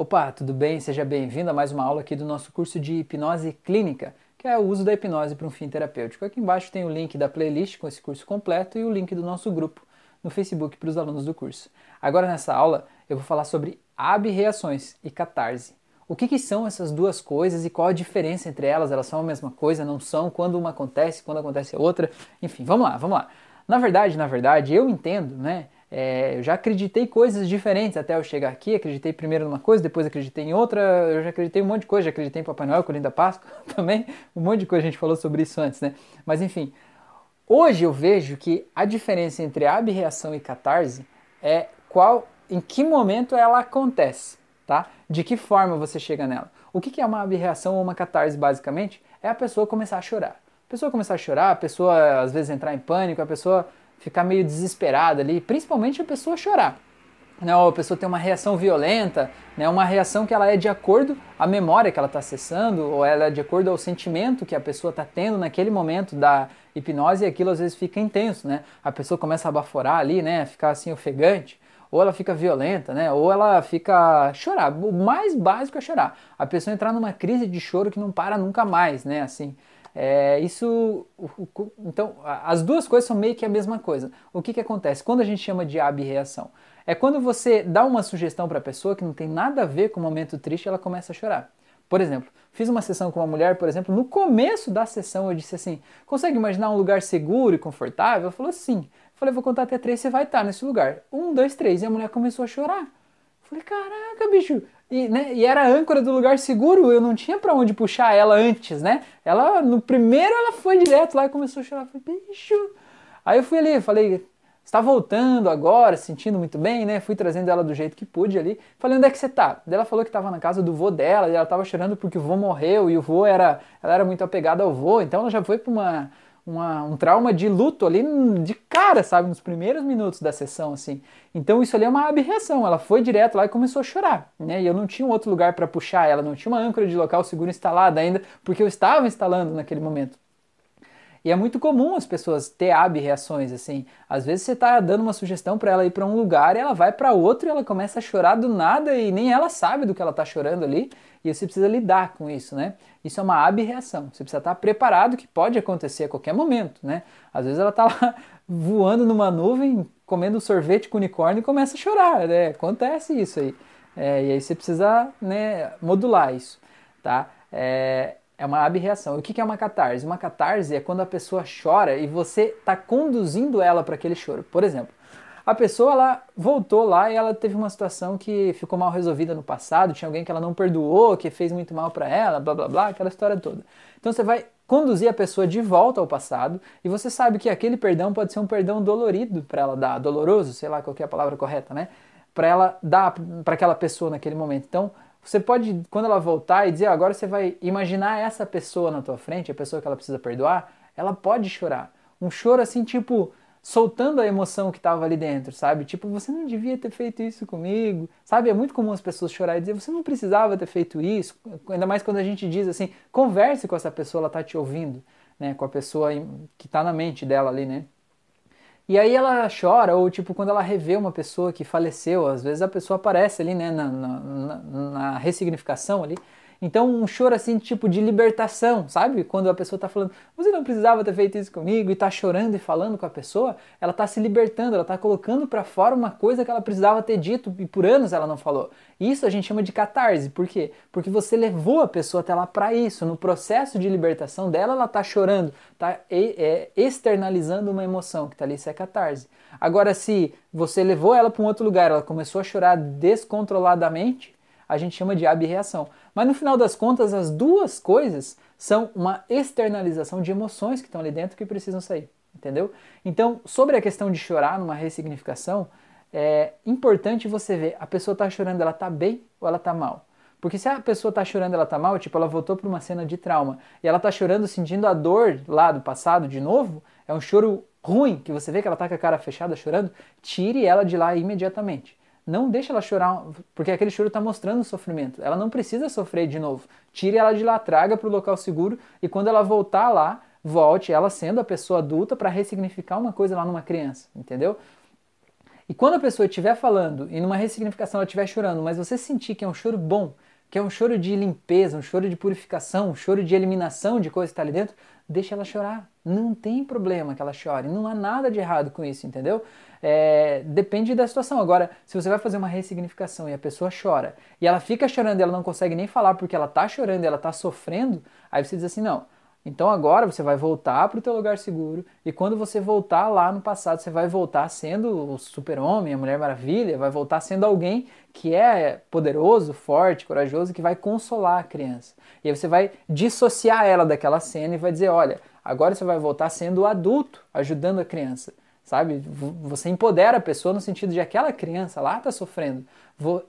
Opa, tudo bem? Seja bem-vindo a mais uma aula aqui do nosso curso de hipnose clínica, que é o uso da hipnose para um fim terapêutico. Aqui embaixo tem o link da playlist com esse curso completo e o link do nosso grupo no Facebook para os alunos do curso. Agora nessa aula eu vou falar sobre abreações e catarse. O que, que, são essas duas coisas e qual a diferença entre elas? Elas são a mesma coisa? Não são? Quando uma acontece, quando acontece a outra? Enfim, vamos lá, vamos lá. Na verdade, na verdade, eu entendo, né? É, eu já acreditei coisas diferentes até eu chegar aqui. Acreditei primeiro numa coisa, depois acreditei em outra. Eu já acreditei um monte de coisa. Já acreditei em Papai Noel, Colinho da Páscoa também. Um monte de coisa a gente falou sobre isso antes, né? Mas enfim, hoje eu vejo que a diferença entre abreação e catarse é qual, em que momento ela acontece, tá? De que forma você chega nela. O que é uma abreação ou uma catarse, basicamente? É a pessoa começar a chorar. A pessoa começar a chorar, a pessoa às vezes entrar em pânico, a pessoa ficar meio desesperada ali, principalmente a pessoa chorar. Né, ou a pessoa tem uma reação violenta, né, uma reação que ela é de acordo à memória que ela está acessando, ou ela é de acordo ao sentimento que a pessoa está tendo naquele momento da hipnose, e aquilo às vezes fica intenso, né? A pessoa começa a baforar ali, né? Ficar assim ofegante, ou ela fica violenta, né? Ou ela fica chorar. O mais básico é chorar. A pessoa entrar numa crise de choro que não para nunca mais, né? Assim, é, isso, então, as duas coisas são meio que a mesma coisa. O que, que acontece? Quando a gente chama de abreação? É quando você dá uma sugestão para a pessoa que não tem nada a ver com o momento triste ela começa a chorar. Por exemplo, fiz uma sessão com uma mulher, por exemplo, no começo da sessão eu disse assim: consegue imaginar um lugar seguro e confortável? Ela falou sim. Eu falei: vou contar até três, você vai estar nesse lugar. Um, dois, três. E a mulher começou a chorar. Falei, caraca, bicho. E, né, e era âncora do lugar seguro, eu não tinha para onde puxar ela antes, né? Ela, no primeiro, ela foi direto lá e começou a chorar. Falei, bicho. Aí eu fui ali, falei, está voltando agora, sentindo muito bem, né? Fui trazendo ela do jeito que pude ali. Falei, onde é que você tá? Ela falou que estava na casa do vô dela, e ela estava chorando porque o vô morreu, e o vô era, ela era muito apegada ao vô, então ela já foi para uma uma, um trauma de luto ali de cara, sabe, nos primeiros minutos da sessão, assim. Então isso ali é uma abreação. Ela foi direto lá e começou a chorar, né? E eu não tinha um outro lugar para puxar ela, não tinha uma âncora de local seguro instalada ainda, porque eu estava instalando naquele momento. E é muito comum as pessoas ter ab-reações, assim. Às vezes você está dando uma sugestão para ela ir para um lugar e ela vai para outro e ela começa a chorar do nada e nem ela sabe do que ela está chorando ali. E você precisa lidar com isso, né? Isso é uma ab-reação. Você precisa estar preparado que pode acontecer a qualquer momento, né? Às vezes ela está lá voando numa nuvem, comendo sorvete com unicórnio e começa a chorar, né? Acontece isso aí. É, e aí você precisa né, modular isso, tá? É, é uma abreação. O que é uma catarse? Uma catarse é quando a pessoa chora e você está conduzindo ela para aquele choro. Por exemplo, a pessoa ela voltou lá e ela teve uma situação que ficou mal resolvida no passado, tinha alguém que ela não perdoou, que fez muito mal para ela, blá blá blá, aquela história toda. Então você vai conduzir a pessoa de volta ao passado e você sabe que aquele perdão pode ser um perdão dolorido para ela dar, doloroso, sei lá qual é a palavra correta, né? Para ela dar para aquela pessoa naquele momento. Então, você pode, quando ela voltar e dizer, agora você vai imaginar essa pessoa na tua frente, a pessoa que ela precisa perdoar, ela pode chorar. Um choro assim, tipo, soltando a emoção que estava ali dentro, sabe? Tipo, você não devia ter feito isso comigo, sabe? É muito comum as pessoas chorar e dizer, você não precisava ter feito isso, ainda mais quando a gente diz assim, converse com essa pessoa, ela tá te ouvindo, né? Com a pessoa que está na mente dela ali, né? E aí ela chora, ou tipo, quando ela revê uma pessoa que faleceu, às vezes a pessoa aparece ali, né, na, na, na ressignificação ali, então, um choro assim, tipo de libertação, sabe? Quando a pessoa está falando, você não precisava ter feito isso comigo, e está chorando e falando com a pessoa, ela está se libertando, ela está colocando para fora uma coisa que ela precisava ter dito e por anos ela não falou. Isso a gente chama de catarse. Por quê? Porque você levou a pessoa até lá para isso. No processo de libertação dela, ela está chorando, está é, externalizando uma emoção que está ali, isso é catarse. Agora, se você levou ela para um outro lugar, ela começou a chorar descontroladamente, a gente chama de abreação. Mas no final das contas, as duas coisas são uma externalização de emoções que estão ali dentro que precisam sair, entendeu? Então, sobre a questão de chorar numa ressignificação, é importante você ver, a pessoa está chorando, ela está bem ou ela está mal? Porque se a pessoa está chorando, ela está mal, tipo, ela voltou para uma cena de trauma e ela está chorando, sentindo a dor lá do passado de novo, é um choro ruim, que você vê que ela está com a cara fechada chorando, tire ela de lá imediatamente. Não deixe ela chorar, porque aquele choro está mostrando o sofrimento. Ela não precisa sofrer de novo. Tire ela de lá, traga para o local seguro e quando ela voltar lá, volte ela sendo a pessoa adulta para ressignificar uma coisa lá numa criança, entendeu? E quando a pessoa estiver falando e numa ressignificação ela estiver chorando, mas você sentir que é um choro bom, que é um choro de limpeza, um choro de purificação, um choro de eliminação de coisa que está ali dentro, deixa ela chorar. Não tem problema que ela chore, não há nada de errado com isso, entendeu? É, depende da situação. Agora, se você vai fazer uma ressignificação e a pessoa chora, e ela fica chorando e ela não consegue nem falar porque ela está chorando e ela está sofrendo, aí você diz assim, não, então agora você vai voltar para o teu lugar seguro e quando você voltar lá no passado, você vai voltar sendo o super-homem, a Mulher Maravilha, vai voltar sendo alguém que é poderoso, forte, corajoso, que vai consolar a criança. E aí você vai dissociar ela daquela cena e vai dizer, olha, agora você vai voltar sendo o adulto, ajudando a criança. Sabe? Você empodera a pessoa no sentido de aquela criança lá está sofrendo.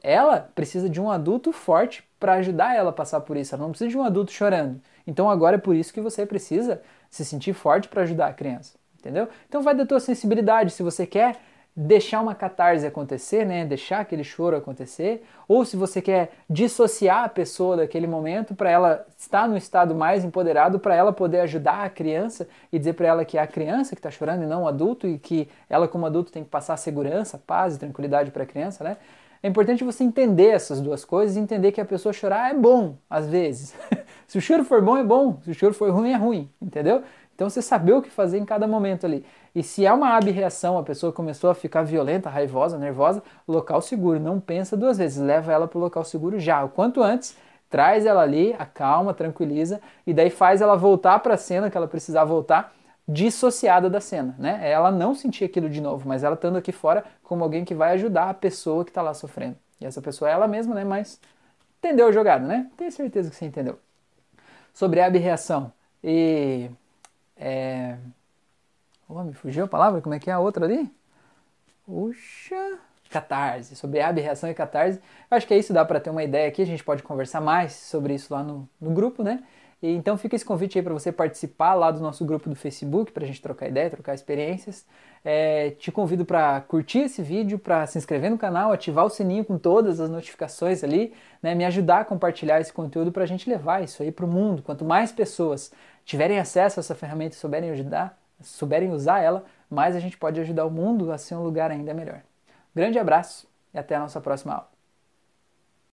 Ela precisa de um adulto forte para ajudar ela a passar por isso. Ela não precisa de um adulto chorando. Então agora é por isso que você precisa se sentir forte para ajudar a criança, entendeu? Então vai da tua sensibilidade, se você quer deixar uma catarse acontecer, né, deixar aquele choro acontecer, ou se você quer dissociar a pessoa daquele momento para ela estar no estado mais empoderado, para ela poder ajudar a criança e dizer para ela que é a criança que está chorando e não o adulto e que ela como adulto tem que passar segurança, paz e tranquilidade para a criança, né? É importante você entender essas duas coisas e entender que a pessoa chorar é bom, às vezes. se o choro for bom, é bom. Se o choro for ruim, é ruim, entendeu? Então você saber o que fazer em cada momento ali. E se é uma abreação, a pessoa começou a ficar violenta, raivosa, nervosa, local seguro. Não pensa duas vezes, leva ela para o local seguro já. O quanto antes, traz ela ali, acalma, tranquiliza, e daí faz ela voltar para a cena que ela precisar voltar dissociada da cena, né? Ela não sentir aquilo de novo, mas ela estando aqui fora como alguém que vai ajudar a pessoa que está lá sofrendo. E essa pessoa é ela mesma, né? Mas entendeu a jogada, né? Tenho certeza que você entendeu. Sobre abreação e... É... Oh, me fugiu a palavra? Como é que é a outra ali? Puxa... Catarse, sobre abreação e catarse. Eu acho que é isso, dá para ter uma ideia aqui, a gente pode conversar mais sobre isso lá no, no grupo, né? Então fica esse convite aí para você participar lá do nosso grupo do Facebook, para a gente trocar ideia, trocar experiências. É, te convido para curtir esse vídeo, para se inscrever no canal, ativar o sininho com todas as notificações ali, né, me ajudar a compartilhar esse conteúdo para a gente levar isso aí para o mundo. Quanto mais pessoas tiverem acesso a essa ferramenta e souberem ajudar, souberem usar ela, mais a gente pode ajudar o mundo a ser um lugar ainda melhor. Grande abraço e até a nossa próxima aula.